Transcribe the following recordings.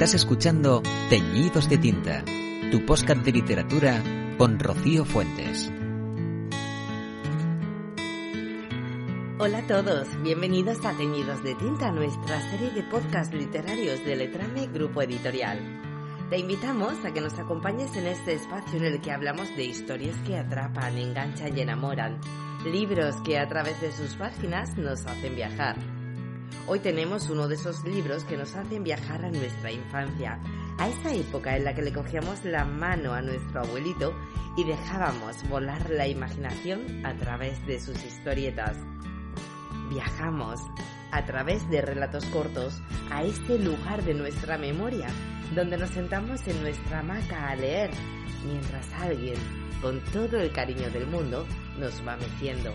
Estás escuchando Teñidos de Tinta, tu podcast de literatura con Rocío Fuentes. Hola a todos, bienvenidos a Teñidos de Tinta, nuestra serie de podcasts literarios de Letrame Grupo Editorial. Te invitamos a que nos acompañes en este espacio en el que hablamos de historias que atrapan, enganchan y enamoran, libros que a través de sus páginas nos hacen viajar. Hoy tenemos uno de esos libros que nos hacen viajar a nuestra infancia, a esa época en la que le cogíamos la mano a nuestro abuelito y dejábamos volar la imaginación a través de sus historietas. Viajamos a través de relatos cortos a este lugar de nuestra memoria, donde nos sentamos en nuestra hamaca a leer, mientras alguien, con todo el cariño del mundo, nos va meciendo.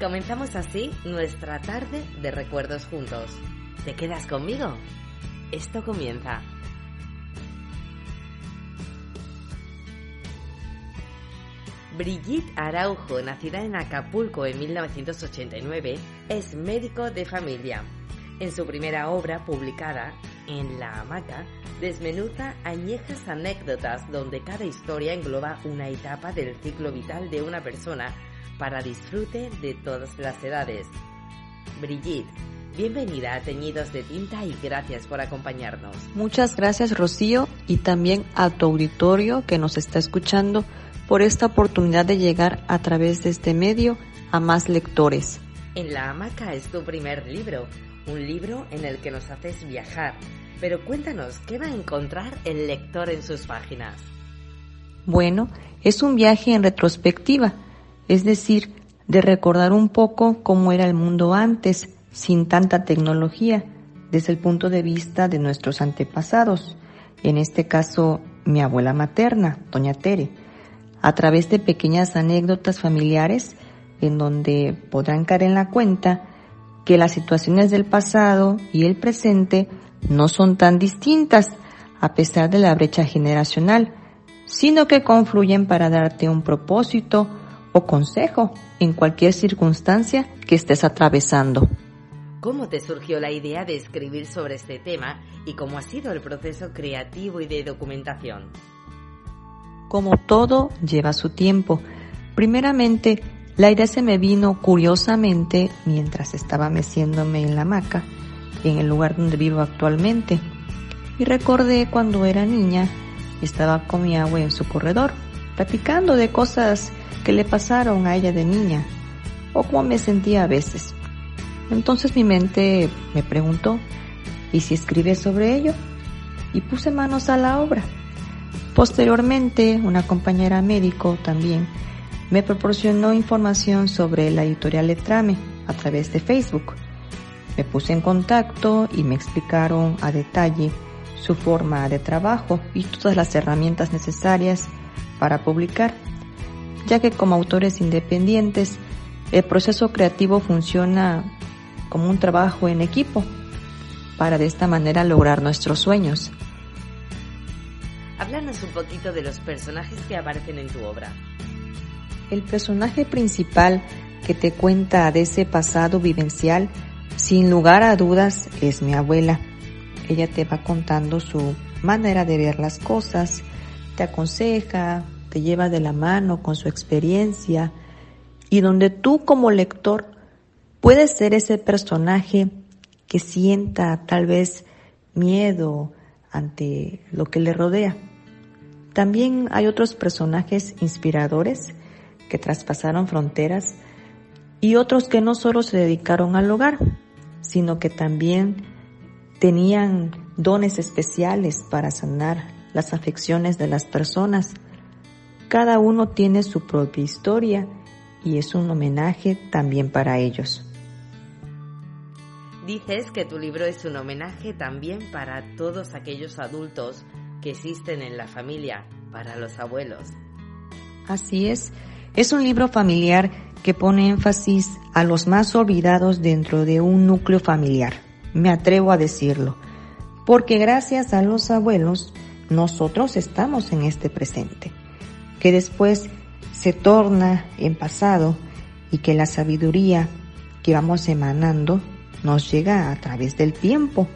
Comenzamos así nuestra tarde de recuerdos juntos. ¿Te quedas conmigo? Esto comienza. Brigitte Araujo, nacida en Acapulco en 1989, es médico de familia. En su primera obra publicada, En la hamaca, desmenuza añejas anécdotas donde cada historia engloba una etapa del ciclo vital de una persona para disfrute de todas las edades. Brigitte, bienvenida a Teñidos de Tinta y gracias por acompañarnos. Muchas gracias Rocío y también a tu auditorio que nos está escuchando por esta oportunidad de llegar a través de este medio a más lectores. En la hamaca es tu primer libro, un libro en el que nos haces viajar. Pero cuéntanos, ¿qué va a encontrar el lector en sus páginas? Bueno, es un viaje en retrospectiva es decir, de recordar un poco cómo era el mundo antes, sin tanta tecnología, desde el punto de vista de nuestros antepasados, en este caso mi abuela materna, doña Tere, a través de pequeñas anécdotas familiares en donde podrán caer en la cuenta que las situaciones del pasado y el presente no son tan distintas a pesar de la brecha generacional, sino que confluyen para darte un propósito, o consejo en cualquier circunstancia que estés atravesando. ¿Cómo te surgió la idea de escribir sobre este tema y cómo ha sido el proceso creativo y de documentación? Como todo lleva su tiempo. Primeramente, la idea se me vino curiosamente mientras estaba meciéndome en la hamaca, en el lugar donde vivo actualmente. Y recordé cuando era niña, estaba con mi agua en su corredor, platicando de cosas que le pasaron a ella de niña o cómo me sentía a veces. Entonces mi mente me preguntó, ¿y si escribe sobre ello? Y puse manos a la obra. Posteriormente, una compañera médico también me proporcionó información sobre la editorial Letrame a través de Facebook. Me puse en contacto y me explicaron a detalle su forma de trabajo y todas las herramientas necesarias para publicar ya que como autores independientes el proceso creativo funciona como un trabajo en equipo para de esta manera lograr nuestros sueños. Háblanos un poquito de los personajes que aparecen en tu obra. El personaje principal que te cuenta de ese pasado vivencial, sin lugar a dudas, es mi abuela. Ella te va contando su manera de ver las cosas, te aconseja, te lleva de la mano con su experiencia y donde tú como lector puedes ser ese personaje que sienta tal vez miedo ante lo que le rodea. También hay otros personajes inspiradores que traspasaron fronteras y otros que no solo se dedicaron al hogar, sino que también tenían dones especiales para sanar las afecciones de las personas cada uno tiene su propia historia y es un homenaje también para ellos. Dices que tu libro es un homenaje también para todos aquellos adultos que existen en la familia, para los abuelos. Así es, es un libro familiar que pone énfasis a los más olvidados dentro de un núcleo familiar. Me atrevo a decirlo, porque gracias a los abuelos nosotros estamos en este presente que después se torna en pasado y que la sabiduría que vamos emanando nos llega a través del tiempo.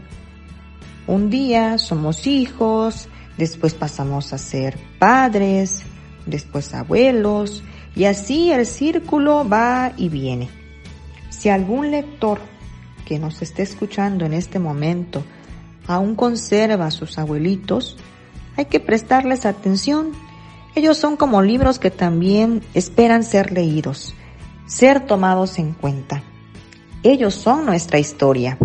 Un día somos hijos, después pasamos a ser padres, después abuelos, y así el círculo va y viene. Si algún lector que nos esté escuchando en este momento aún conserva sus abuelitos, hay que prestarles atención. Ellos son como libros que también esperan ser leídos, ser tomados en cuenta. Ellos son nuestra historia.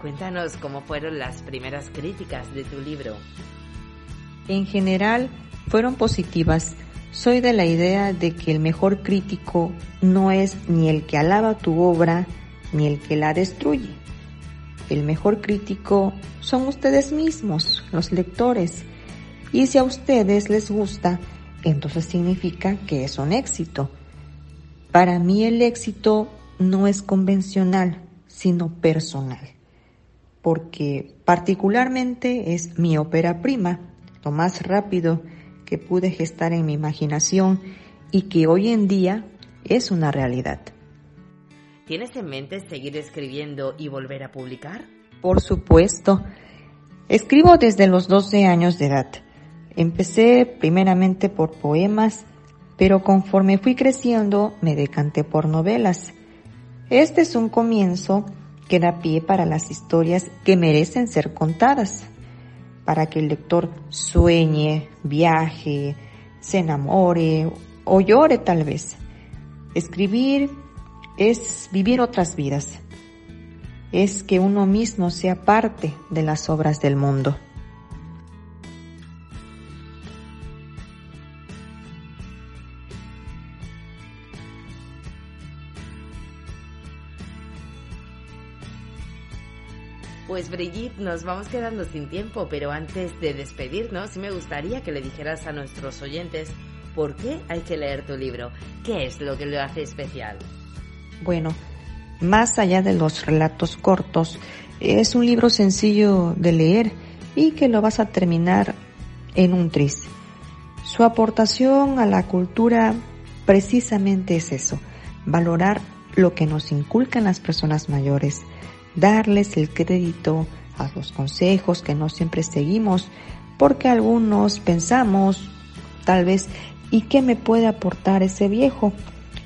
Cuéntanos cómo fueron las primeras críticas de tu libro. En general, fueron positivas. Soy de la idea de que el mejor crítico no es ni el que alaba tu obra, ni el que la destruye. El mejor crítico son ustedes mismos, los lectores. Y si a ustedes les gusta, entonces significa que es un éxito. Para mí el éxito no es convencional, sino personal porque particularmente es mi ópera prima, lo más rápido que pude gestar en mi imaginación y que hoy en día es una realidad. ¿Tienes en mente seguir escribiendo y volver a publicar? Por supuesto. Escribo desde los 12 años de edad. Empecé primeramente por poemas, pero conforme fui creciendo me decanté por novelas. Este es un comienzo que da pie para las historias que merecen ser contadas, para que el lector sueñe, viaje, se enamore o llore tal vez. Escribir es vivir otras vidas, es que uno mismo sea parte de las obras del mundo. Pues Brigitte, nos vamos quedando sin tiempo, pero antes de despedirnos, me gustaría que le dijeras a nuestros oyentes por qué hay que leer tu libro, qué es lo que lo hace especial. Bueno, más allá de los relatos cortos, es un libro sencillo de leer y que lo vas a terminar en un tris. Su aportación a la cultura precisamente es eso, valorar lo que nos inculcan las personas mayores, darles el crédito a los consejos que no siempre seguimos, porque algunos pensamos, tal vez, ¿y qué me puede aportar ese viejo?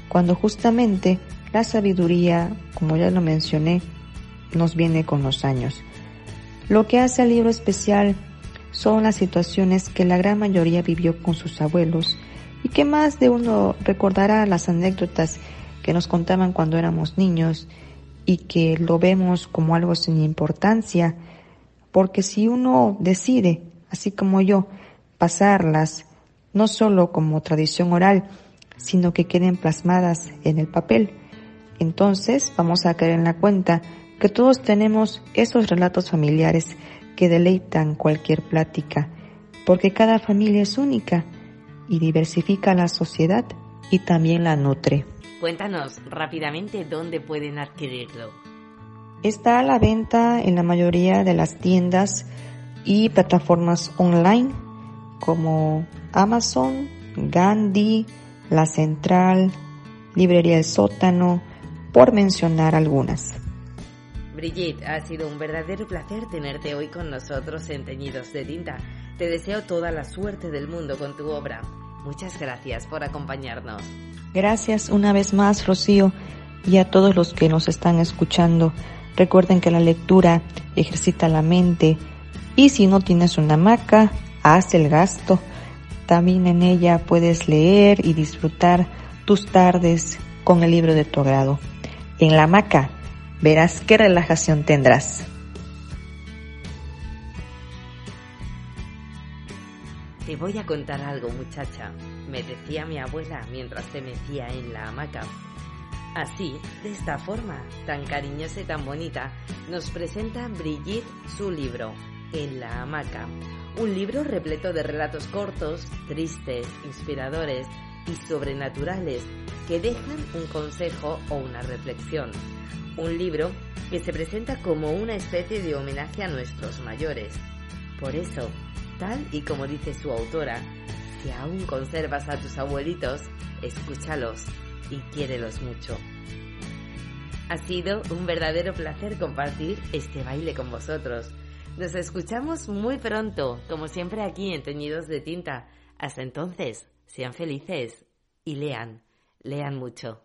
Cuando justamente la sabiduría, como ya lo mencioné, nos viene con los años. Lo que hace al libro especial son las situaciones que la gran mayoría vivió con sus abuelos y que más de uno recordará las anécdotas que nos contaban cuando éramos niños y que lo vemos como algo sin importancia, porque si uno decide, así como yo, pasarlas no solo como tradición oral, sino que queden plasmadas en el papel, entonces vamos a caer en la cuenta que todos tenemos esos relatos familiares que deleitan cualquier plática, porque cada familia es única y diversifica la sociedad y también la nutre. Cuéntanos rápidamente dónde pueden adquirirlo. Está a la venta en la mayoría de las tiendas y plataformas online como Amazon, Gandhi, La Central, Librería del Sótano, por mencionar algunas. Brigitte, ha sido un verdadero placer tenerte hoy con nosotros en Teñidos de Tinta. Te deseo toda la suerte del mundo con tu obra. Muchas gracias por acompañarnos. Gracias una vez más, Rocío, y a todos los que nos están escuchando. Recuerden que la lectura ejercita la mente y si no tienes una hamaca, haz el gasto. También en ella puedes leer y disfrutar tus tardes con el libro de tu agrado. En la hamaca verás qué relajación tendrás. Te voy a contar algo, muchacha, me decía mi abuela mientras te mecía en la hamaca. Así, de esta forma, tan cariñosa y tan bonita, nos presenta Brigitte su libro, En la hamaca. Un libro repleto de relatos cortos, tristes, inspiradores y sobrenaturales que dejan un consejo o una reflexión. Un libro que se presenta como una especie de homenaje a nuestros mayores. Por eso, Tal y como dice su autora, si aún conservas a tus abuelitos, escúchalos y quiérelos mucho. Ha sido un verdadero placer compartir este baile con vosotros. Nos escuchamos muy pronto, como siempre aquí en Teñidos de Tinta. Hasta entonces, sean felices y lean, lean mucho.